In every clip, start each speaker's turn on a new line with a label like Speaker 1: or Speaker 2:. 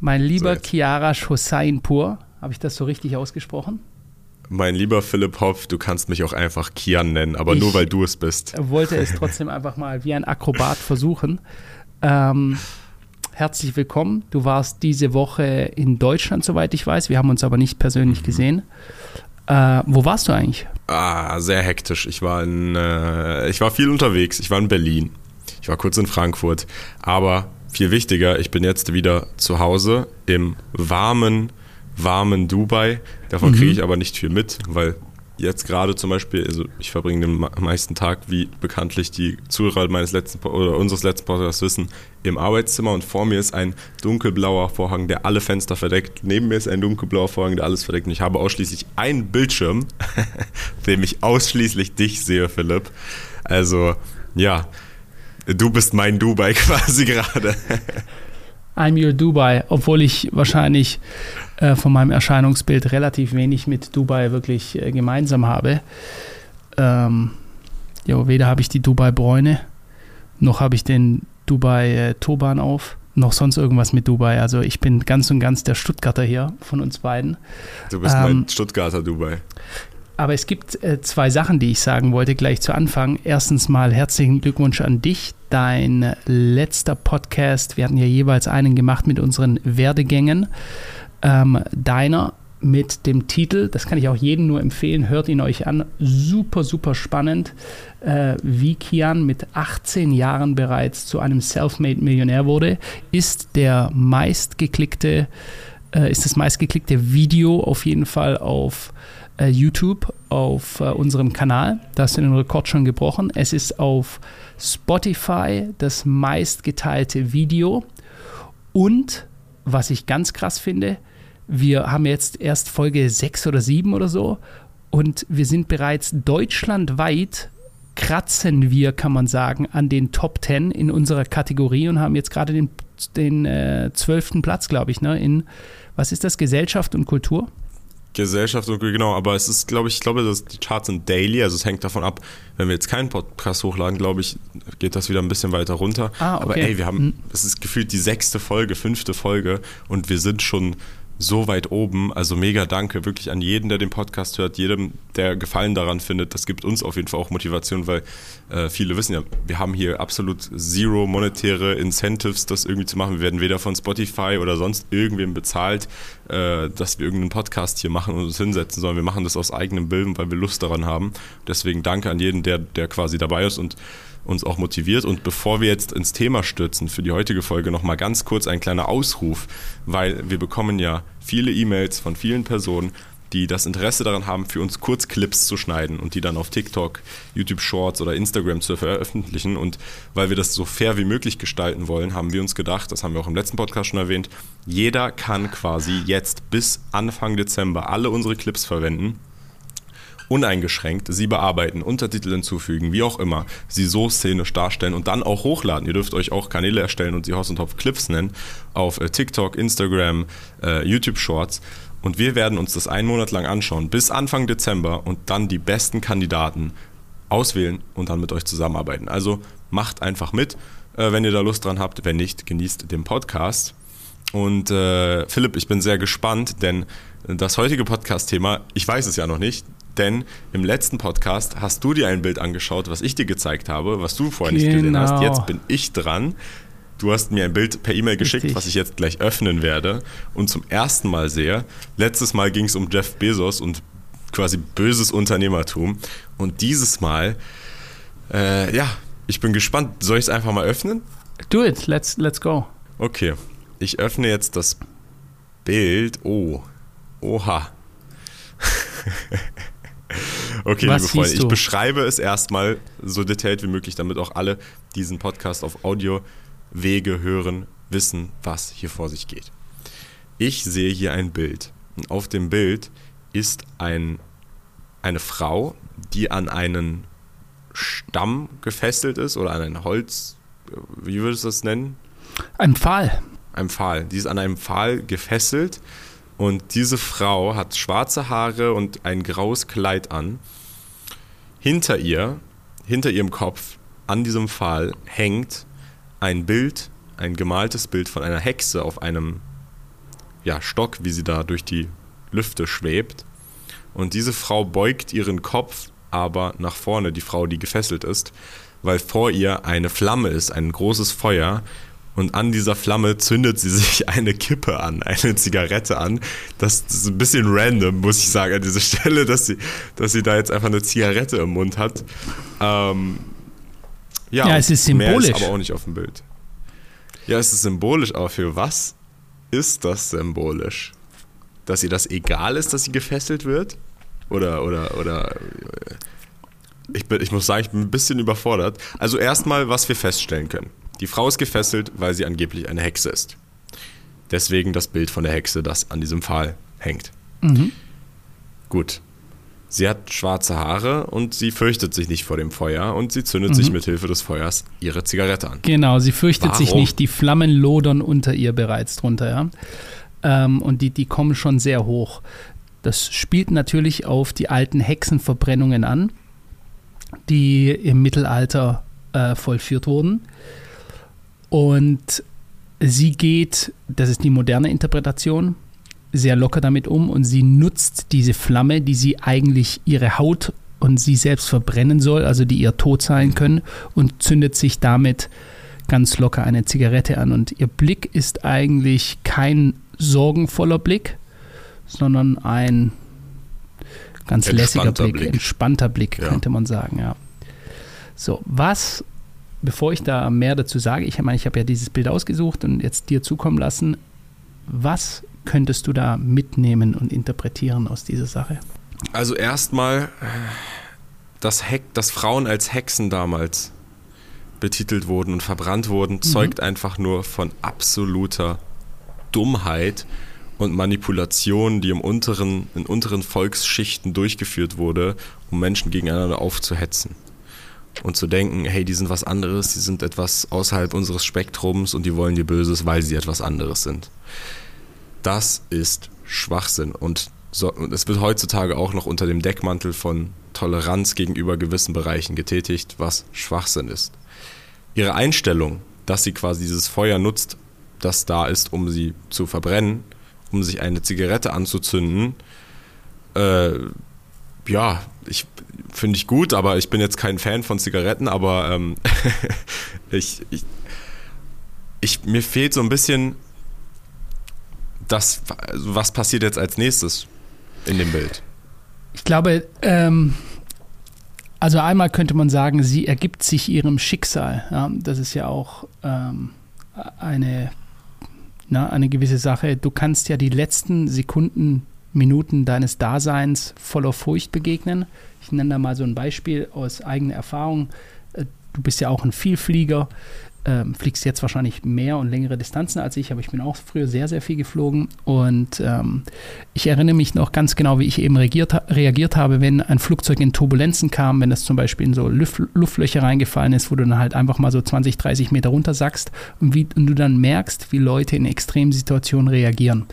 Speaker 1: Mein lieber
Speaker 2: So.
Speaker 1: Chiara Hossainpur, habe ich das so richtig ausgesprochen?
Speaker 2: Mein lieber Philipp Hopf, du kannst mich auch einfach Kian nennen, aber
Speaker 1: Ich-
Speaker 2: nur weil du es bist.
Speaker 1: wollte es trotzdem einfach mal wie ein Akrobat versuchen. Ähm, herzlich willkommen. Du warst diese Woche in Deutschland, soweit ich weiß. Wir haben uns aber nicht persönlich gesehen. Äh, wo warst du eigentlich?
Speaker 2: Ah, sehr hektisch. Ich war in, äh, ich war viel unterwegs. Ich war in Berlin. Ich war kurz in Frankfurt. Aber viel wichtiger, ich bin jetzt wieder zu Hause im warmen, warmen Dubai. Davon kriege ich aber nicht viel mit, weil jetzt gerade zum Beispiel, also ich verbringe den meisten Tag, wie bekanntlich die Zuhörer meines letzten oder unseres letzten Podcasts wissen, im Arbeitszimmer und vor mir ist ein dunkelblauer Vorhang, der alle Fenster verdeckt. Neben mir ist ein dunkelblauer Vorhang, der alles verdeckt. Und ich habe ausschließlich einen Bildschirm, auf dem ich ausschließlich dich sehe, Philipp. Also, ja, du bist mein Dubai quasi gerade.
Speaker 1: I'm your Dubai, obwohl ich wahrscheinlich äh, von meinem Erscheinungsbild relativ wenig mit Dubai wirklich äh, gemeinsam habe. Ähm, jo, weder habe ich die Dubai-Bräune, noch habe ich den Dubai-Turban auf, noch sonst irgendwas mit Dubai. Also ich bin ganz und ganz der Stuttgarter hier von uns beiden.
Speaker 2: Du bist
Speaker 1: Ähm,
Speaker 2: mein Stuttgarter Dubai.
Speaker 1: Aber es gibt äh, zwei Sachen, die ich sagen wollte gleich zu Anfang. Erstens mal herzlichen Glückwunsch an dich. Dein letzter Podcast, wir hatten ja jeweils einen gemacht mit unseren Werdegängen. Ähm, deiner mit dem Titel, das kann ich auch jedem nur empfehlen, hört ihn euch an. Super, super spannend, äh, wie Kian mit 18 Jahren bereits zu einem Selfmade-Millionär wurde, ist der meistgeklickte, äh, ist das meistgeklickte Video auf jeden Fall auf äh, YouTube auf äh, unserem Kanal. Da hast du den Rekord schon gebrochen. Es ist auf Spotify das meistgeteilte Video. Und was ich ganz krass finde, wir haben jetzt erst Folge 6 oder 7 oder so und wir sind bereits deutschlandweit kratzen wir, kann man sagen, an den Top 10 in unserer Kategorie und haben jetzt gerade den, den äh, 12. Platz, glaube ich, ne, in, was ist das, Gesellschaft und Kultur?
Speaker 2: Gesellschaft und genau, aber es ist, glaube ich, ich glaube, dass die Charts sind daily, also es hängt davon ab, wenn wir jetzt keinen Podcast hochladen, glaube ich, geht das wieder ein bisschen weiter runter.
Speaker 1: Ah, okay.
Speaker 2: Aber ey, wir haben, es ist gefühlt die sechste Folge, fünfte Folge und wir sind schon so weit oben. Also mega danke wirklich an jeden, der den Podcast hört, jedem, der Gefallen daran findet. Das gibt uns auf jeden Fall auch Motivation, weil äh, viele wissen ja, wir haben hier absolut zero monetäre Incentives, das irgendwie zu machen. Wir werden weder von Spotify oder sonst irgendwem bezahlt, äh, dass wir irgendeinen Podcast hier machen und uns hinsetzen, sondern wir machen das aus eigenem Willen, weil wir Lust daran haben. Deswegen danke an jeden, der, der quasi dabei ist und uns auch motiviert. Und bevor wir jetzt ins Thema stürzen für die heutige Folge, noch mal ganz kurz ein kleiner Ausruf, weil wir bekommen ja viele E-Mails von vielen Personen, die das Interesse daran haben, für uns Kurzclips zu schneiden und die dann auf TikTok, YouTube Shorts oder Instagram zu veröffentlichen. Und weil wir das so fair wie möglich gestalten wollen, haben wir uns gedacht, das haben wir auch im letzten Podcast schon erwähnt, jeder kann quasi jetzt bis Anfang Dezember alle unsere Clips verwenden uneingeschränkt sie bearbeiten, Untertitel hinzufügen, wie auch immer, sie so szenisch darstellen und dann auch hochladen. Ihr dürft euch auch Kanäle erstellen und sie Haus und Topf Clips nennen auf äh, TikTok, Instagram, äh, YouTube Shorts. Und wir werden uns das einen Monat lang anschauen, bis Anfang Dezember und dann die besten Kandidaten auswählen und dann mit euch zusammenarbeiten. Also macht einfach mit, äh, wenn ihr da Lust dran habt. Wenn nicht, genießt den Podcast. Und äh, Philipp, ich bin sehr gespannt, denn das heutige Podcast-Thema, ich weiß es ja noch nicht, denn im letzten Podcast hast du dir ein Bild angeschaut, was ich dir gezeigt habe, was du vorher nicht gesehen hast.
Speaker 1: Genau.
Speaker 2: Jetzt bin ich dran. Du hast mir ein Bild per E-Mail geschickt,
Speaker 1: Richtig.
Speaker 2: was ich jetzt gleich öffnen werde und zum ersten Mal sehe. Letztes Mal ging es um Jeff Bezos und quasi böses Unternehmertum. Und dieses Mal, äh, ja, ich bin gespannt. Soll ich es einfach mal öffnen?
Speaker 1: Do it, let's, let's go.
Speaker 2: Okay, ich öffne jetzt das Bild. Oh, oha. okay,
Speaker 1: Was
Speaker 2: liebe Freunde, ich beschreibe es erstmal so detailliert wie möglich, damit auch alle diesen Podcast auf Audiowege hören, wissen, was hier vor sich geht. Ich sehe hier ein Bild. Und auf dem Bild ist ein, eine Frau, die an einen Stamm gefesselt ist oder an ein Holz, wie würdest du das nennen?
Speaker 1: Ein Pfahl.
Speaker 2: einem Pfahl. Die ist an einem Pfahl gefesselt und diese Frau hat schwarze Haare und ein graues Kleid an. Hinter ihr, hinter ihrem Kopf, an diesem Pfahl hängt ein Bild, ein gemaltes Bild von einer Hexe auf einem ja, Stock, wie sie da durch die Lüfte schwebt. Und diese Frau beugt ihren Kopf aber nach vorne, die Frau, die gefesselt ist, weil vor ihr eine Flamme ist, ein großes Feuer. Und an dieser Flamme zündet sie sich eine Kippe an, eine Zigarette an. Das ist ein bisschen random, muss ich sagen, an dieser Stelle, dass sie, dass sie da jetzt einfach eine Zigarette im Mund hat. Ähm, ja,
Speaker 1: ja, es ist symbolisch. Mehr ist
Speaker 2: aber auch nicht auf dem Bild. Ja, es ist symbolisch, aber für was ist das symbolisch? Dass ihr das egal ist, dass sie gefesselt wird? Oder, oder, oder. Ich, bin, ich muss sagen, ich bin ein bisschen überfordert. Also, erstmal, was wir feststellen können. Die Frau ist gefesselt, weil sie angeblich eine Hexe ist. Deswegen das Bild von der Hexe, das an diesem Pfahl hängt. Mhm. Gut. Sie hat schwarze Haare und sie fürchtet sich nicht vor dem Feuer und sie zündet mhm. sich mit Hilfe des Feuers ihre Zigarette an.
Speaker 1: Genau, sie fürchtet Warum? sich nicht. Die Flammen lodern unter ihr bereits drunter, ja. Ähm, und die, die kommen schon sehr hoch. Das spielt natürlich auf die alten Hexenverbrennungen an, die im Mittelalter äh, vollführt wurden. Und sie geht, das ist die moderne Interpretation, sehr locker damit um und sie nutzt diese Flamme, die sie eigentlich ihre Haut und sie selbst verbrennen soll, also die ihr Tod sein können, und zündet sich damit ganz locker eine Zigarette an. Und ihr Blick ist eigentlich kein sorgenvoller Blick, sondern ein ganz lässiger Blick, Blick, entspannter Blick, ja. könnte man sagen, ja. So, was, bevor ich da mehr dazu sage, ich meine, ich habe ja dieses Bild ausgesucht und jetzt dir zukommen lassen, was könntest du da mitnehmen und interpretieren aus dieser Sache?
Speaker 2: Also erstmal, dass, dass Frauen als Hexen damals betitelt wurden und verbrannt wurden, mhm. zeugt einfach nur von absoluter Dummheit und Manipulation, die im unteren, in unteren Volksschichten durchgeführt wurde, um Menschen gegeneinander aufzuhetzen. Und zu denken, hey, die sind was anderes, die sind etwas außerhalb unseres Spektrums und die wollen dir Böses, weil sie etwas anderes sind. Das ist Schwachsinn. Und, so, es wird heutzutage auch noch unter dem Deckmantel von Toleranz gegenüber gewissen Bereichen getätigt, was Schwachsinn ist. Ihre Einstellung, dass sie quasi dieses Feuer nutzt, das da ist, um sie zu verbrennen, um sich eine Zigarette anzuzünden, äh, ja, ich finde ich gut, aber ich bin jetzt kein Fan von Zigaretten, aber ähm, ich, ich, ich, mir fehlt so ein bisschen das, was passiert jetzt als nächstes in dem Bild?
Speaker 1: Ich glaube, ähm, also einmal könnte man sagen, sie ergibt sich ihrem Schicksal. Ja? Das ist ja auch ähm, eine, na, eine gewisse Sache. Du kannst ja die letzten Sekunden, Minuten deines Daseins voller Furcht begegnen. Ich nenne da mal so ein Beispiel aus eigener Erfahrung. Äh, du bist ja auch ein Vielflieger ähm, fliegst jetzt wahrscheinlich mehr und längere Distanzen als ich, aber ich bin auch früher sehr, sehr viel geflogen. Und ähm, ich erinnere mich noch ganz genau, wie ich eben reagiert, reagiert habe, wenn ein Flugzeug in Turbulenzen kam, wenn das zum Beispiel in so Luft, Luftlöcher reingefallen ist, wo du dann halt einfach mal so 20, 30 Meter runtersackst und, wie, und du dann merkst, wie Leute in Extremsituationen reagieren.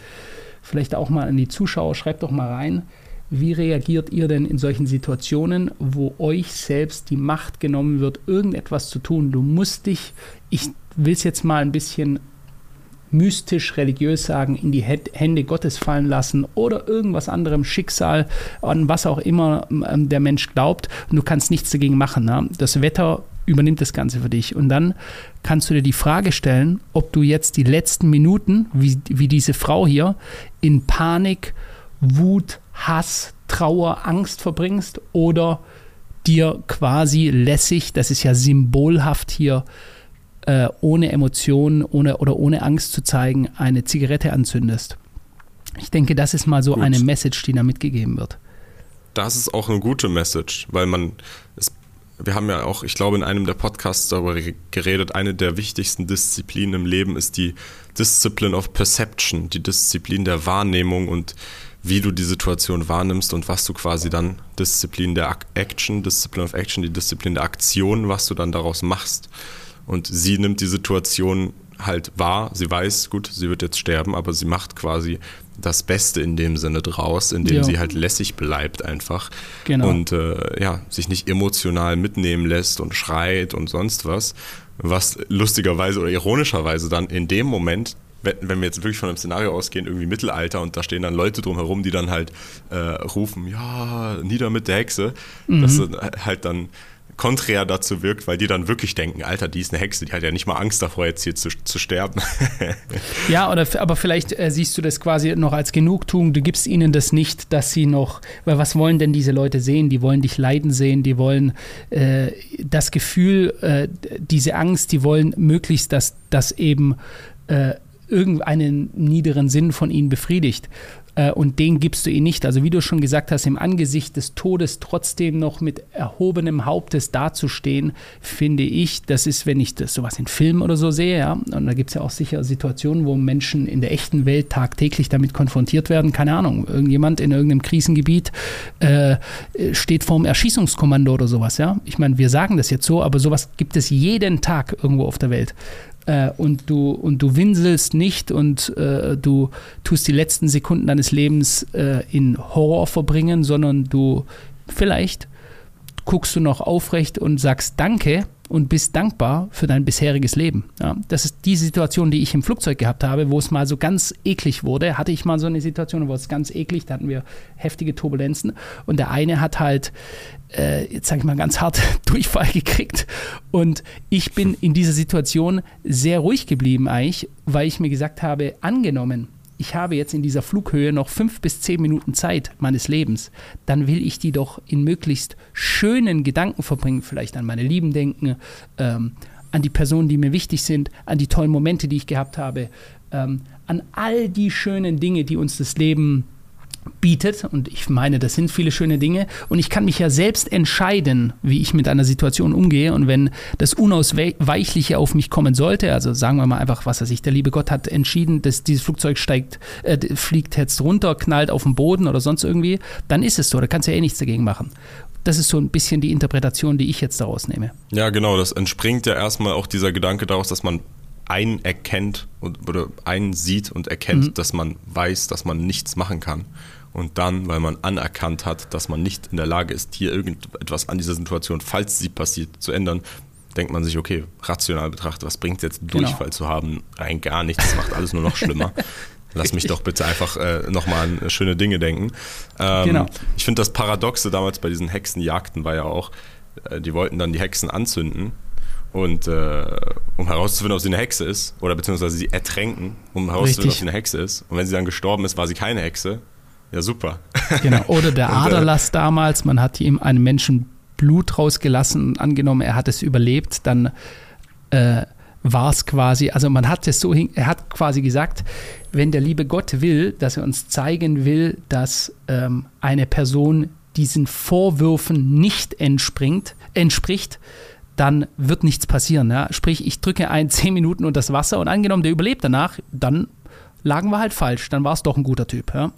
Speaker 1: Vielleicht auch mal an die Zuschauer, schreibt doch mal rein, wie reagiert ihr denn in solchen Situationen, wo euch selbst die Macht genommen wird, irgendetwas zu tun? Du musst dich, ich will es jetzt mal ein bisschen mystisch, religiös sagen, in die Hände Gottes fallen lassen oder irgendwas anderem, Schicksal, an was auch immer ähm, der Mensch glaubt. Und du kannst nichts dagegen machen. Ne? Das Wetter übernimmt das Ganze für dich. Und dann kannst du dir die Frage stellen, ob du jetzt die letzten Minuten, wie, wie diese Frau hier, in Panik, Wut, Hass, Trauer, Angst verbringst oder dir quasi lässig, das ist ja symbolhaft hier, äh, ohne Emotionen ohne, oder ohne Angst zu zeigen, eine Zigarette anzündest. Ich denke, das ist mal so Gut. eine Message, die da mitgegeben wird.
Speaker 2: Das ist auch eine gute Message, weil man, es, wir haben ja auch, ich glaube, in einem der Podcasts darüber geredet, eine der wichtigsten Disziplinen im Leben ist die Discipline of Perception, die Disziplin der Wahrnehmung und wie du die Situation wahrnimmst und was du quasi dann Disziplin der Action, Discipline of Action, die Disziplin der Aktion, was du dann daraus machst. Und sie nimmt die Situation halt wahr. Sie weiß, gut, sie wird jetzt sterben, aber sie macht quasi das Beste in dem Sinne draus, indem ja. sie halt lässig bleibt einfach genau. und äh, ja, sich nicht emotional mitnehmen lässt und schreit und sonst was, was lustigerweise oder ironischerweise dann in dem Moment wenn, wenn wir jetzt wirklich von einem Szenario ausgehen, irgendwie Mittelalter und da stehen dann Leute drumherum, die dann halt äh, rufen, ja, nieder mit der Hexe, mhm. das halt dann konträr dazu wirkt, weil die dann wirklich denken, Alter, die ist eine Hexe, die hat ja nicht mal Angst davor, jetzt hier zu, zu sterben.
Speaker 1: ja, oder, aber vielleicht äh, siehst du das quasi noch als Genugtuung, du gibst ihnen das nicht, dass sie noch, weil was wollen denn diese Leute sehen? Die wollen dich leiden sehen, die wollen äh, das Gefühl, äh, diese Angst, die wollen möglichst, dass das eben äh, irgendeinen niederen Sinn von ihnen befriedigt. Äh, und den gibst du ihnen nicht. Also wie du schon gesagt hast, im Angesicht des Todes trotzdem noch mit erhobenem Hauptes dazustehen, finde ich, das ist, wenn ich das sowas in Filmen oder so sehe, ja, und da gibt es ja auch sicher Situationen, wo Menschen in der echten Welt tagtäglich damit konfrontiert werden, keine Ahnung, irgendjemand in irgendeinem Krisengebiet äh, steht vorm Erschießungskommando oder sowas, ja. Ich meine, wir sagen das jetzt so, aber sowas gibt es jeden Tag irgendwo auf der Welt äh, und, du, und du winselst nicht und äh, du tust die letzten Sekunden deines Lebens äh, in Horror verbringen, sondern du vielleicht guckst du noch aufrecht und sagst Danke und bist dankbar für dein bisheriges Leben. Ja, das ist die Situation, die ich im Flugzeug gehabt habe, wo es mal so ganz eklig wurde. Hatte ich mal so eine Situation, wo es ganz eklig, da hatten wir heftige Turbulenzen und der eine hat halt, äh, jetzt sage ich mal ganz hart, Durchfall gekriegt und ich bin in dieser Situation sehr ruhig geblieben eigentlich, weil ich mir gesagt habe, angenommen, ich habe jetzt in dieser Flughöhe noch fünf bis zehn Minuten Zeit meines Lebens, dann will ich die doch in möglichst schönen Gedanken verbringen, vielleicht an meine Lieben denken, ähm, an die Personen, die mir wichtig sind, an die tollen Momente, die ich gehabt habe, ähm, an all die schönen Dinge, die uns das Leben bietet. Und ich meine, das sind viele schöne Dinge. Und ich kann mich ja selbst entscheiden, wie ich mit einer Situation umgehe. Und wenn das Unausweichliche auf mich kommen sollte, also sagen wir mal einfach, was weiß ich, der liebe Gott hat entschieden, dass dieses Flugzeug steigt, äh, fliegt jetzt runter, knallt auf den Boden oder sonst irgendwie, dann ist es so. Da kannst du ja eh nichts dagegen machen. Das ist so ein bisschen die Interpretation, die ich jetzt daraus nehme.
Speaker 2: Ja, genau. Das entspringt ja erstmal auch dieser Gedanke daraus, dass man einen erkennt oder einen sieht und erkennt, mhm. dass man weiß, dass man nichts machen kann. Und dann, weil man anerkannt hat, dass man nicht in der Lage ist, hier irgendetwas an dieser Situation, falls sie passiert, zu ändern, denkt man sich, okay, rational betrachtet, was bringt es jetzt, genau. Durchfall zu haben? Rein gar nichts, das macht alles nur noch schlimmer. Lass mich doch bitte einfach äh, nochmal an schöne Dinge denken. Ähm, genau. Ich finde das Paradoxe damals bei diesen Hexenjagden war ja auch, äh, die wollten dann die Hexen anzünden und äh, um herauszufinden, ob sie eine Hexe ist, oder beziehungsweise sie ertränken, um herauszufinden, Richtig. ob sie eine Hexe ist. Und wenn sie dann gestorben ist, war sie keine Hexe. Ja, super.
Speaker 1: Genau. Oder der äh, Aderlass damals, man hat ihm einem Menschen Blut rausgelassen, angenommen, er hat es überlebt, dann äh, war es quasi, also man hat es so, er hat quasi gesagt, wenn der liebe Gott will, dass er uns zeigen will, dass ähm, eine Person diesen Vorwürfen nicht entspringt, entspricht, dann wird nichts passieren. Ja? Sprich, ich drücke ein zehn Minuten unter das Wasser und angenommen, der überlebt danach, dann lagen wir halt falsch, dann war es doch ein guter Typ. Ja?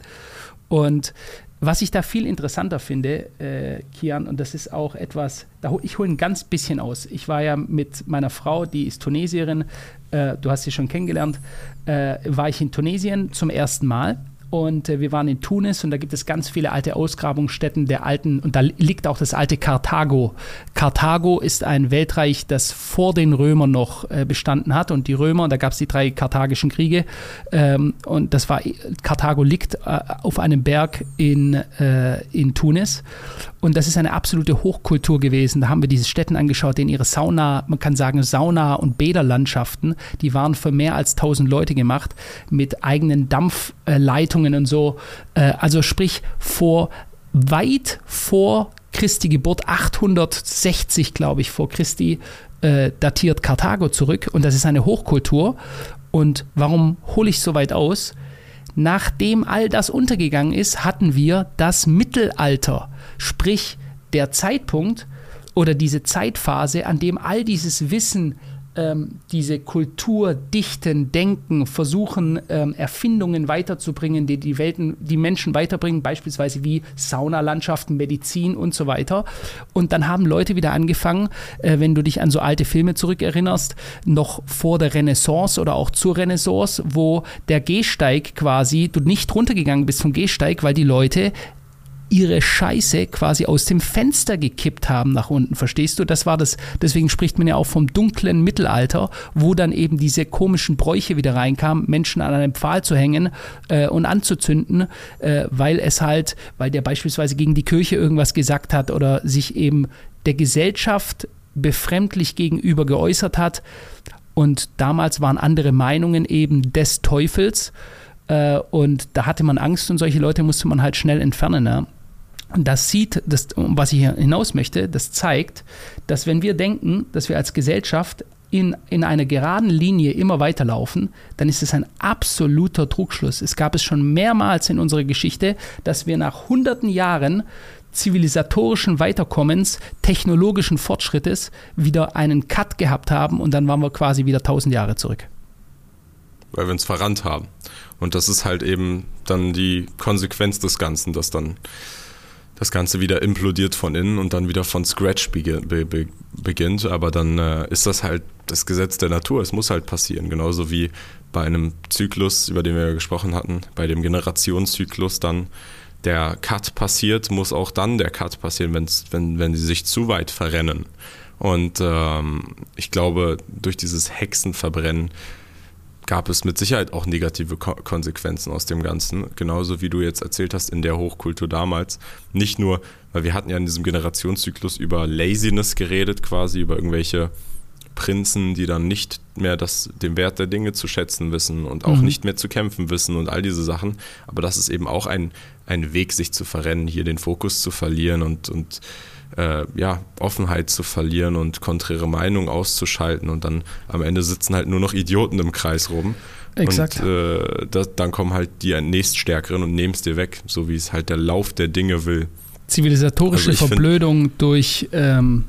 Speaker 1: Und was ich da viel interessanter finde, äh, Kian, und das ist auch etwas, da, ich hole ein ganz bisschen aus. Ich war ja mit meiner Frau, die ist Tunesierin, äh, du hast sie schon kennengelernt, äh, war ich in Tunesien zum ersten Mal und äh, wir waren in Tunis und da gibt es ganz viele alte Ausgrabungsstätten der alten, und da liegt auch das alte Karthago. Karthago ist ein Weltreich, das vor den Römern noch äh, bestanden hat und die Römer, da gab es die drei karthagischen Kriege ähm, und das war, Karthago liegt äh, auf einem Berg in, äh, in Tunis und das ist eine absolute Hochkultur gewesen. Da haben wir diese Städten angeschaut, in ihre Sauna, man kann sagen Sauna- und Bäderlandschaften, die waren für mehr als 1000 Leute gemacht mit eigenen Dampfleitungen und so. Äh, also sprich vor weit vor Christi Geburt, 860 glaube ich vor Christi, äh, datiert Karthago zurück und das ist eine Hochkultur. Und warum hole ich so weit aus? Nachdem all das untergegangen ist, hatten wir das Mittelalter. Sprich, der Zeitpunkt oder diese Zeitphase, an dem all dieses Wissen, ähm, diese Kultur, Dichten, Denken, versuchen, ähm, Erfindungen weiterzubringen, die die Welten, die Menschen weiterbringen, beispielsweise wie Saunalandschaften, Medizin und so weiter. Und dann haben Leute wieder angefangen, äh, wenn du dich an so alte Filme zurückerinnerst, noch vor der Renaissance oder auch zur Renaissance, wo der Gehsteig quasi, du nicht runtergegangen bist vom Gehsteig, weil die Leute ihre Scheiße quasi aus dem Fenster gekippt haben nach unten. Verstehst du? Das war das, deswegen spricht man ja auch vom dunklen Mittelalter, wo dann eben diese komischen Bräuche wieder reinkamen, Menschen an einem Pfahl zu hängen äh, und anzuzünden, äh, weil es halt, weil der beispielsweise gegen die Kirche irgendwas gesagt hat oder sich eben der Gesellschaft befremdlich gegenüber geäußert hat. Und damals waren andere Meinungen eben des Teufels. Äh, und da hatte man Angst und solche Leute musste man halt schnell entfernen. Ja. Das sieht, das, was ich hier hinaus möchte, das zeigt, dass wenn wir denken, dass wir als Gesellschaft in, in einer geraden Linie immer weiterlaufen, dann ist es ein absoluter Trugschluss. Es gab es schon mehrmals in unserer Geschichte, dass wir nach hunderten Jahren zivilisatorischen Weiterkommens, technologischen Fortschrittes wieder einen Cut gehabt haben und dann waren wir quasi wieder tausend Jahre zurück.
Speaker 2: Weil wir uns verrannt haben. Und das ist halt eben dann die Konsequenz des Ganzen, dass dann das Ganze wieder implodiert von innen und dann wieder von Scratch beginnt. Aber dann äh, ist das halt das Gesetz der Natur. Es muss halt passieren. Genauso wie bei einem Zyklus, über den wir gesprochen hatten, bei dem Generationszyklus dann der Cut passiert, muss auch dann der Cut passieren, wenn's, wenn, wenn sie sich zu weit verrennen. Und ähm, ich glaube, durch dieses Hexenverbrennen gab es mit Sicherheit auch negative Ko Konsequenzen aus dem Ganzen. Genauso wie du jetzt erzählt hast in der Hochkultur damals. Nicht nur, weil wir hatten ja in diesem Generationszyklus über Laziness geredet, quasi über irgendwelche Prinzen, die dann nicht mehr das, den Wert der Dinge zu schätzen wissen und auch mhm. nicht mehr zu kämpfen wissen und all diese Sachen. Aber das ist eben auch ein, ein Weg, sich zu verrennen, hier den Fokus zu verlieren und, und äh, ja, Offenheit zu verlieren und konträre Meinung auszuschalten und dann am Ende sitzen halt nur noch Idioten im Kreis rum. Exakt. Und äh, das, dann kommen halt die nächststärkeren und nehmen es dir weg, so wie es halt der Lauf der Dinge will.
Speaker 1: Zivilisatorische also Verblödung durch ähm,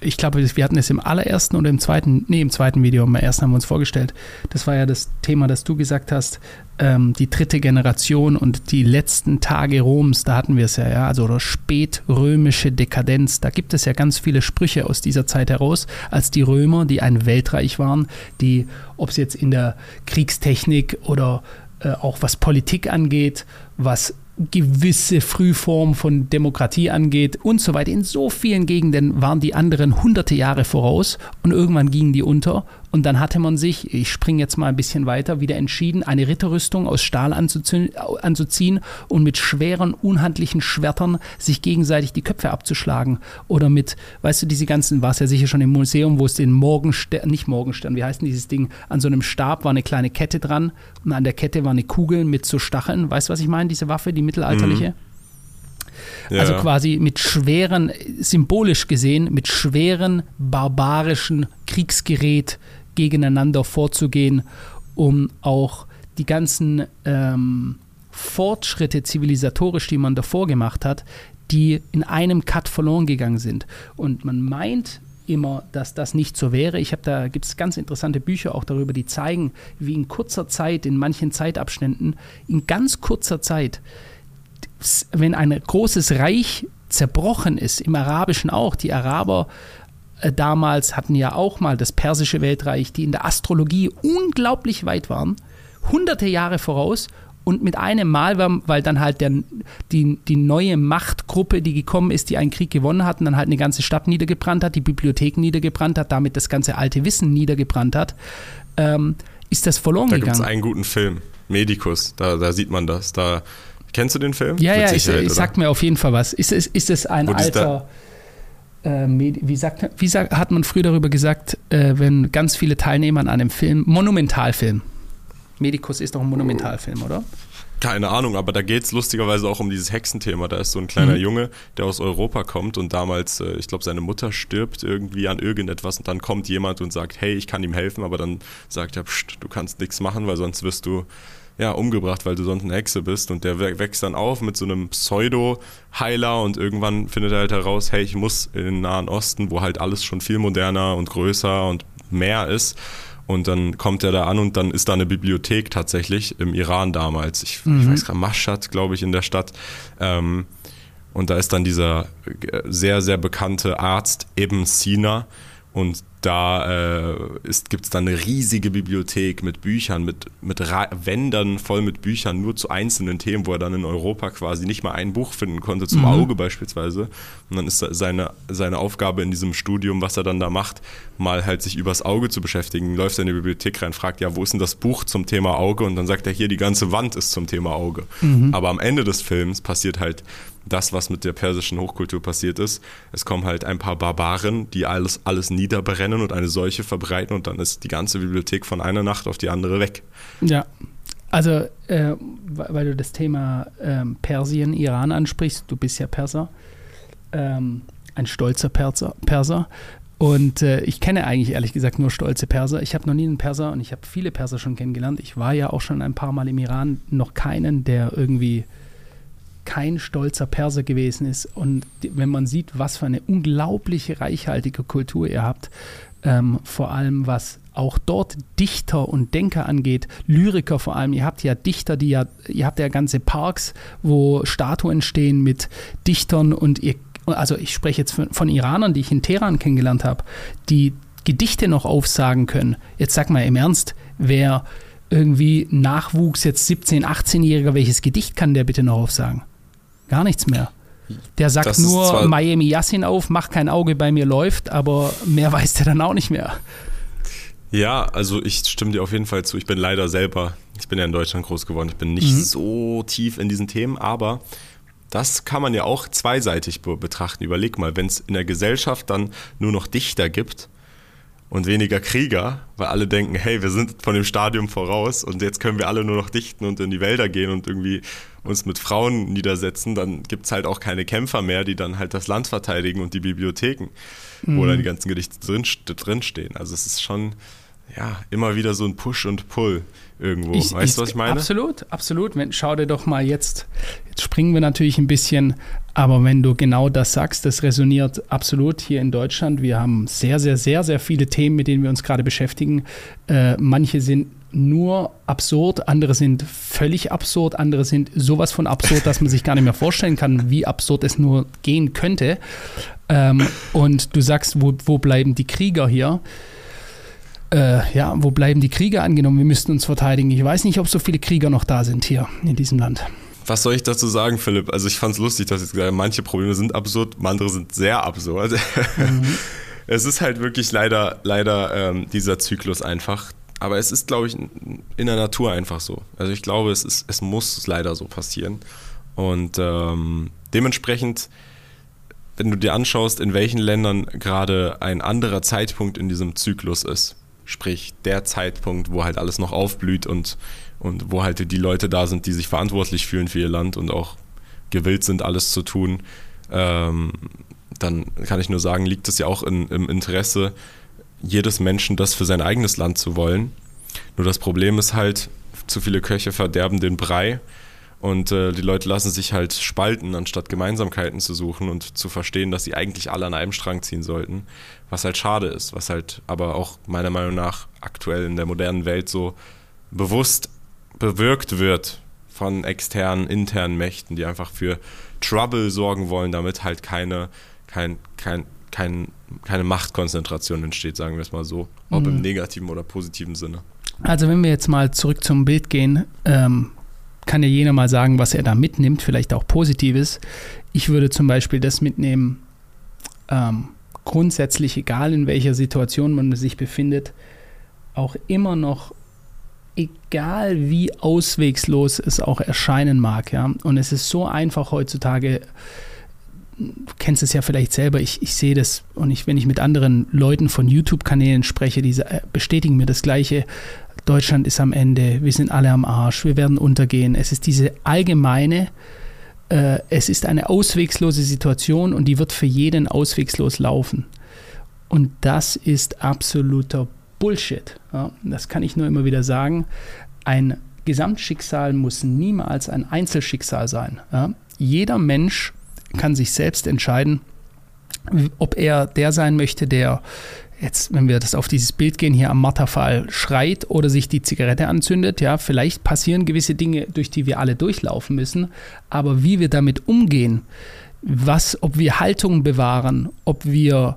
Speaker 1: ich glaube, wir hatten es im allerersten oder im zweiten, nee, im zweiten Video, im ersten haben wir uns vorgestellt. Das war ja das Thema, das du gesagt hast, ähm, die dritte Generation und die letzten Tage Roms, da hatten wir es ja, ja, also oder spätrömische Dekadenz. Da gibt es ja ganz viele Sprüche aus dieser Zeit heraus, als die Römer, die ein Weltreich waren, die, ob es jetzt in der Kriegstechnik oder äh, auch was Politik angeht, was gewisse Frühform von Demokratie angeht und so weiter. In so vielen Gegenden waren die anderen hunderte Jahre voraus und irgendwann gingen die unter und dann hatte man sich, ich springe jetzt mal ein bisschen weiter, wieder entschieden, eine Ritterrüstung aus Stahl anzuziehen und mit schweren, unhandlichen Schwertern sich gegenseitig die Köpfe abzuschlagen. Oder mit, weißt du, diese ganzen, war es ja sicher schon im Museum, wo es den Morgenstern, nicht Morgenstern, wie heißt denn dieses Ding? An so einem Stab war eine kleine Kette dran und an der Kette war eine Kugel mit so Stacheln. Weißt du, was ich meine? Diese Waffe, die mittelalterliche? Mhm. Ja. Also quasi mit schweren, symbolisch gesehen, mit schweren, barbarischen Kriegsgerät gegeneinander vorzugehen, um auch die ganzen ähm, Fortschritte zivilisatorisch, die man davor gemacht hat, die in einem Cut verloren gegangen sind. Und man meint immer, dass das nicht so wäre. Ich habe da gibt es ganz interessante Bücher auch darüber, die zeigen, wie in kurzer Zeit, in manchen Zeitabständen, in ganz kurzer Zeit, wenn ein großes Reich zerbrochen ist, im Arabischen auch, die Araber damals hatten ja auch mal das persische Weltreich, die in der Astrologie unglaublich weit waren, hunderte Jahre voraus und mit einem Mal, weil dann halt der, die, die neue Machtgruppe, die gekommen ist, die einen Krieg gewonnen hat und dann halt eine ganze Stadt niedergebrannt hat, die Bibliotheken niedergebrannt hat, damit das ganze alte Wissen niedergebrannt hat, ähm, ist das verloren
Speaker 2: da
Speaker 1: gegangen.
Speaker 2: Da gibt es einen guten Film, Medicus, da, da sieht man das. Da, kennst du den Film?
Speaker 1: Ja, Mit ja, ich, ich sag mir auf jeden Fall was. Ist es, ist es ein Wo alter äh, wie, sagt, wie sagt, hat man früher darüber gesagt, äh, wenn ganz viele Teilnehmer an einem Film, Monumentalfilm. Medikus ist doch ein Monumentalfilm, oder?
Speaker 2: Keine Ahnung, aber da geht es lustigerweise auch um dieses Hexenthema. Da ist so ein kleiner mhm. Junge, der aus Europa kommt und damals, äh, ich glaube, seine Mutter stirbt irgendwie an irgendetwas und dann kommt jemand und sagt, hey, ich kann ihm helfen, aber dann sagt er, Psst, du kannst nichts machen, weil sonst wirst du ja, umgebracht, weil du sonst eine Hexe bist. Und der wächst dann auf mit so einem Pseudo-Heiler und irgendwann findet er halt heraus, hey, ich muss in den Nahen Osten, wo halt alles schon viel moderner und größer und mehr ist. Und dann kommt er da an und dann ist da eine Bibliothek tatsächlich im Iran damals. Ich, mhm. ich weiß gerade, Mashhad, glaube ich, in der Stadt. Ähm, und da ist dann dieser äh, sehr, sehr bekannte Arzt Ibn Sina. Und da äh, gibt es dann eine riesige Bibliothek mit Büchern, mit, mit Wändern voll mit Büchern, nur zu einzelnen Themen, wo er dann in Europa quasi nicht mal ein Buch finden konnte, zum mhm. Auge beispielsweise. Und dann ist seine, seine Aufgabe in diesem Studium, was er dann da macht, mal halt sich übers Auge zu beschäftigen. Läuft er in die Bibliothek rein, fragt, ja, wo ist denn das Buch zum Thema Auge? Und dann sagt er, hier, die ganze Wand ist zum Thema Auge. Mhm. Aber am Ende des Films passiert halt das, was mit der persischen Hochkultur passiert ist. Es kommen halt ein paar Barbaren, die alles, alles niederbrennen und eine Seuche verbreiten und dann ist die ganze Bibliothek von einer Nacht auf die andere weg.
Speaker 1: Ja, also äh, weil du das Thema ähm, Persien, Iran ansprichst, du bist ja Perser, ähm, ein stolzer Perser. Perser. Und äh, ich kenne eigentlich ehrlich gesagt nur stolze Perser. Ich habe noch nie einen Perser und ich habe viele Perser schon kennengelernt. Ich war ja auch schon ein paar Mal im Iran, noch keinen, der irgendwie kein stolzer Perser gewesen ist. Und wenn man sieht, was für eine unglaubliche reichhaltige Kultur ihr habt, ähm, vor allem was auch dort Dichter und Denker angeht, Lyriker vor allem. Ihr habt ja Dichter, die ja, ihr habt ja ganze Parks, wo Statuen stehen mit Dichtern und ihr, also ich spreche jetzt von, von Iranern, die ich in Teheran kennengelernt habe, die Gedichte noch aufsagen können. Jetzt sag mal im Ernst, wer irgendwie Nachwuchs, jetzt 17-, 18-Jähriger, welches Gedicht kann der bitte noch aufsagen? Gar nichts mehr. Der sagt das nur Miami Yassin auf, macht kein Auge bei mir läuft, aber mehr weiß der dann auch nicht mehr.
Speaker 2: Ja, also ich stimme dir auf jeden Fall zu. Ich bin leider selber, ich bin ja in Deutschland groß geworden, ich bin nicht mhm. so tief in diesen Themen, aber das kann man ja auch zweiseitig betrachten. Überleg mal, wenn es in der Gesellschaft dann nur noch Dichter gibt, und weniger Krieger, weil alle denken, hey, wir sind von dem Stadium voraus und jetzt können wir alle nur noch dichten und in die Wälder gehen und irgendwie uns mit Frauen niedersetzen, dann gibt es halt auch keine Kämpfer mehr, die dann halt das Land verteidigen und die Bibliotheken, mhm. wo dann die ganzen Gedichte drin, drinstehen. Also es ist schon ja, immer wieder so ein Push und Pull irgendwo. Ich, weißt du, was ich meine?
Speaker 1: Absolut, absolut. Wenn, schau dir doch mal jetzt, jetzt springen wir natürlich ein bisschen, aber wenn du genau das sagst, das resoniert absolut hier in Deutschland. Wir haben sehr, sehr, sehr, sehr viele Themen, mit denen wir uns gerade beschäftigen. Äh, manche sind nur absurd, andere sind völlig absurd, andere sind sowas von absurd, dass man sich gar nicht mehr vorstellen kann, wie absurd es nur gehen könnte. Ähm, und du sagst, wo, wo bleiben die Krieger hier? Äh, ja, wo bleiben die Krieger angenommen? Wir müssten uns verteidigen. Ich weiß nicht, ob so viele Krieger noch da sind hier in diesem Land.
Speaker 2: Was soll ich dazu sagen, Philipp? Also ich fand es lustig, dass ich gesagt habe, manche Probleme sind absurd, andere sind sehr absurd. Mhm. Es ist halt wirklich leider, leider ähm, dieser Zyklus einfach. Aber es ist, glaube ich, in der Natur einfach so. Also ich glaube, es, ist, es muss leider so passieren. Und ähm, dementsprechend, wenn du dir anschaust, in welchen Ländern gerade ein anderer Zeitpunkt in diesem Zyklus ist, Sprich, der Zeitpunkt, wo halt alles noch aufblüht und, und wo halt die Leute da sind, die sich verantwortlich fühlen für ihr Land und auch gewillt sind, alles zu tun, ähm, dann kann ich nur sagen, liegt es ja auch in, im Interesse jedes Menschen, das für sein eigenes Land zu wollen. Nur das Problem ist halt, zu viele Köche verderben den Brei und äh, die Leute lassen sich halt spalten, anstatt Gemeinsamkeiten zu suchen und zu verstehen, dass sie eigentlich alle an einem Strang ziehen sollten. Was halt schade ist, was halt aber auch meiner Meinung nach aktuell in der modernen Welt so bewusst bewirkt wird von externen, internen Mächten, die einfach für Trouble sorgen wollen, damit halt keine, kein, kein, kein, keine Machtkonzentration entsteht, sagen wir es mal so. Ob mhm. im negativen oder positiven Sinne.
Speaker 1: Also wenn wir jetzt mal zurück zum Bild gehen, ähm, kann ja jener mal sagen, was er da mitnimmt, vielleicht auch Positives. Ich würde zum Beispiel das mitnehmen, ähm, grundsätzlich, egal in welcher Situation man sich befindet, auch immer noch, egal wie auswegslos es auch erscheinen mag, ja. Und es ist so einfach heutzutage, du kennst es ja vielleicht selber, ich, ich sehe das und ich, wenn ich mit anderen Leuten von YouTube-Kanälen spreche, die äh, bestätigen mir das Gleiche. Deutschland ist am Ende, wir sind alle am Arsch, wir werden untergehen. Es ist diese allgemeine, äh, es ist eine auswegslose Situation und die wird für jeden auswegslos laufen. Und das ist absoluter Bullshit. Ja, das kann ich nur immer wieder sagen. Ein Gesamtschicksal muss niemals ein Einzelschicksal sein. Ja, jeder Mensch kann sich selbst entscheiden, ob er der sein möchte, der jetzt, wenn wir das auf dieses Bild gehen, hier am Matterfall schreit oder sich die Zigarette anzündet, ja, vielleicht passieren gewisse Dinge, durch die wir alle durchlaufen müssen, aber wie wir damit umgehen, was, ob wir Haltung bewahren, ob wir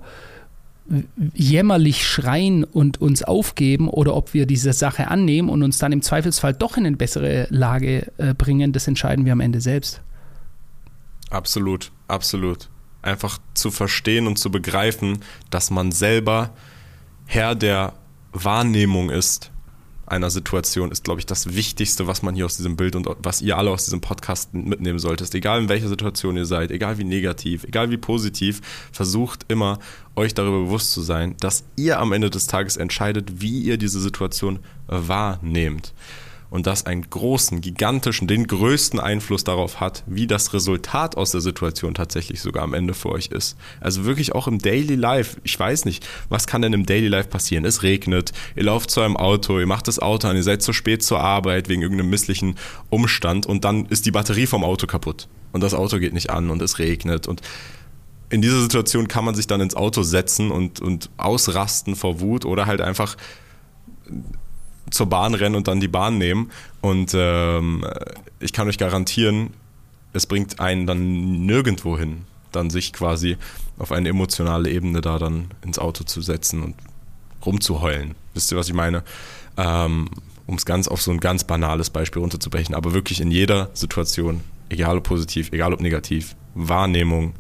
Speaker 1: jämmerlich schreien und uns aufgeben oder ob wir diese Sache annehmen und uns dann im Zweifelsfall doch in eine bessere Lage äh, bringen, das entscheiden wir am Ende selbst.
Speaker 2: Absolut, absolut. Einfach zu verstehen und zu begreifen, dass man selber Herr der Wahrnehmung ist einer Situation, ist, glaube ich, das Wichtigste, was man hier aus diesem Bild und was ihr alle aus diesem Podcast mitnehmen solltet. Egal in welcher Situation ihr seid, egal wie negativ, egal wie positiv, versucht immer, euch darüber bewusst zu sein, dass ihr am Ende des Tages entscheidet, wie ihr diese Situation wahrnehmt und das einen großen, gigantischen, den größten Einfluss darauf hat, wie das Resultat aus der Situation tatsächlich sogar am Ende für euch ist. Also wirklich auch im Daily Life. Ich weiß nicht, was kann denn im Daily Life passieren? Es regnet, ihr lauft zu einem Auto, ihr macht das Auto an, ihr seid zu spät zur Arbeit wegen irgendeinem misslichen Umstand und dann ist die Batterie vom Auto kaputt und das Auto geht nicht an und es regnet und in dieser Situation kann man sich dann ins Auto setzen und, und ausrasten vor Wut oder halt einfach zur Bahn rennen und dann die Bahn nehmen. Und ähm, ich kann euch garantieren, es bringt einen dann nirgendwo hin, dann sich quasi auf eine emotionale Ebene da dann ins Auto zu setzen und rumzuheulen. Wisst ihr, was ich meine? Ähm, um es ganz auf so ein ganz banales Beispiel runterzubrechen, aber wirklich in jeder Situation, egal ob positiv, egal ob negativ, Wahrnehmung,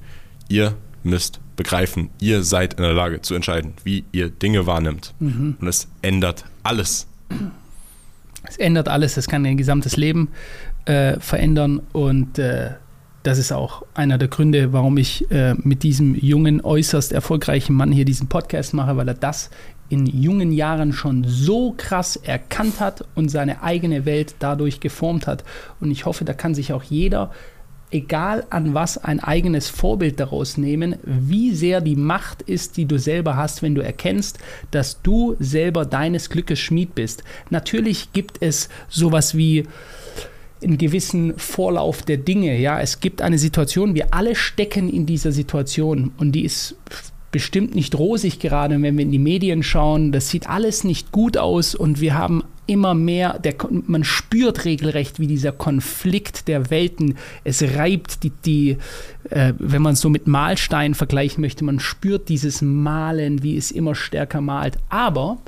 Speaker 2: ihr müsst begreifen, ihr seid in der Lage zu entscheiden, wie ihr Dinge wahrnimmt. Mhm. Und es ändert alles.
Speaker 1: Es ändert alles, es kann dein gesamtes Leben äh, verändern und äh, das ist auch einer der Gründe, warum ich äh, mit diesem jungen, äußerst erfolgreichen Mann hier diesen Podcast mache, weil er das in jungen Jahren schon so krass erkannt hat und seine eigene Welt dadurch geformt hat. Und ich hoffe, da kann sich auch jeder egal an was, ein eigenes Vorbild daraus nehmen, wie sehr die Macht ist, die du selber hast, wenn du erkennst, dass du selber deines Glückes Schmied bist. Natürlich gibt es sowas wie einen gewissen Vorlauf der Dinge. Ja, es gibt eine Situation, wir alle stecken in dieser Situation und die ist bestimmt nicht rosig gerade, wenn wir in die Medien schauen. Das sieht alles nicht gut aus und wir haben immer mehr, der, man spürt regelrecht, wie dieser Konflikt der Welten, es reibt die, die äh, wenn man es so mit Mahlsteinen vergleichen möchte, man spürt dieses Malen, wie es immer stärker malt. Aber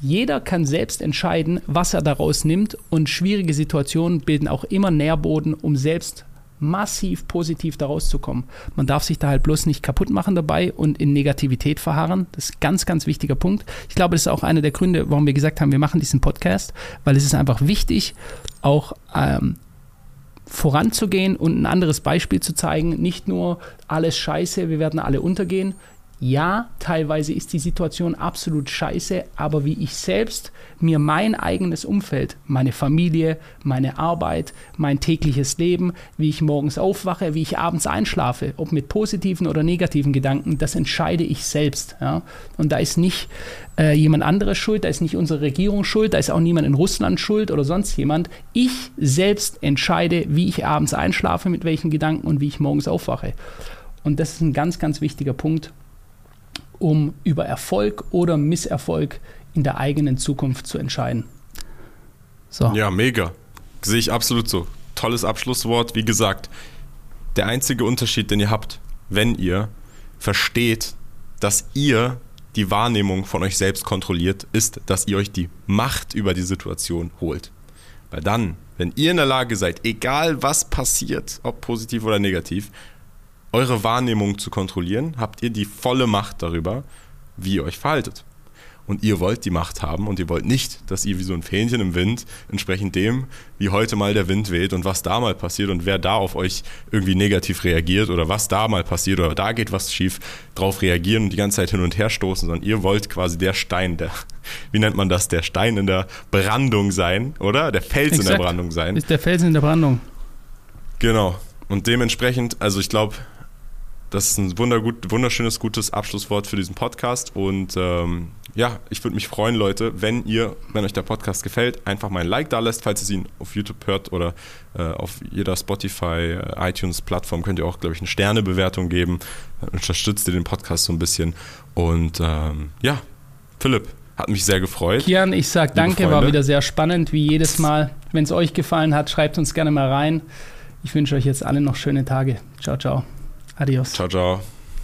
Speaker 1: jeder kann selbst entscheiden, was er daraus nimmt und schwierige Situationen bilden auch immer Nährboden, um selbst massiv positiv daraus zu kommen. Man darf sich da halt bloß nicht kaputt machen dabei und in Negativität verharren. Das ist ein ganz, ganz wichtiger Punkt. Ich glaube, das ist auch einer der Gründe, warum wir gesagt haben, wir machen diesen Podcast, weil es ist einfach wichtig, auch ähm, voranzugehen und ein anderes Beispiel zu zeigen. Nicht nur alles scheiße, wir werden alle untergehen. Ja, teilweise ist die Situation absolut scheiße, aber wie ich selbst mir mein eigenes Umfeld, meine Familie, meine Arbeit, mein tägliches Leben, wie ich morgens aufwache, wie ich abends einschlafe, ob mit positiven oder negativen Gedanken, das entscheide ich selbst. Ja? Und da ist nicht äh, jemand anderes schuld, da ist nicht unsere Regierung schuld, da ist auch niemand in Russland schuld oder sonst jemand. Ich selbst entscheide, wie ich abends einschlafe, mit welchen Gedanken und wie ich morgens aufwache. Und das ist ein ganz, ganz wichtiger Punkt um über Erfolg oder Misserfolg in der eigenen Zukunft zu entscheiden.
Speaker 2: So. Ja, mega. Sehe ich absolut so. Tolles Abschlusswort. Wie gesagt, der einzige Unterschied, den ihr habt, wenn ihr versteht, dass ihr die Wahrnehmung von euch selbst kontrolliert, ist, dass ihr euch die Macht über die Situation holt. Weil dann, wenn ihr in der Lage seid, egal was passiert, ob positiv oder negativ, eure Wahrnehmung zu kontrollieren, habt ihr die volle Macht darüber, wie ihr euch verhaltet. Und ihr wollt die Macht haben und ihr wollt nicht, dass ihr wie so ein Fähnchen im Wind entsprechend dem, wie heute mal der Wind weht und was da mal passiert und wer da auf euch irgendwie negativ reagiert oder was da mal passiert oder da geht was schief, drauf reagieren und die ganze Zeit hin und her stoßen, sondern ihr wollt quasi der Stein, der, wie nennt man das, der Stein in der Brandung sein, oder? Der Fels Exakt. in der Brandung sein.
Speaker 1: Ist der Fels in der Brandung.
Speaker 2: Genau. Und dementsprechend, also ich glaube, das ist ein wundergut, wunderschönes, gutes Abschlusswort für diesen Podcast. Und ähm, ja, ich würde mich freuen, Leute, wenn ihr, wenn euch der Podcast gefällt, einfach mal ein Like da lässt, falls ihr ihn auf YouTube hört oder äh, auf jeder Spotify, äh, iTunes-Plattform könnt ihr auch, glaube ich, eine Sternebewertung geben. Dann unterstützt ihr den Podcast so ein bisschen. Und ähm, ja, Philipp, hat mich sehr gefreut.
Speaker 1: Kian, ich sag danke, Freunde. war wieder sehr spannend, wie jedes Mal. Wenn es euch gefallen hat, schreibt uns gerne mal rein. Ich wünsche euch jetzt alle noch schöne Tage. Ciao, ciao. Adios.
Speaker 2: Ciao, ciao.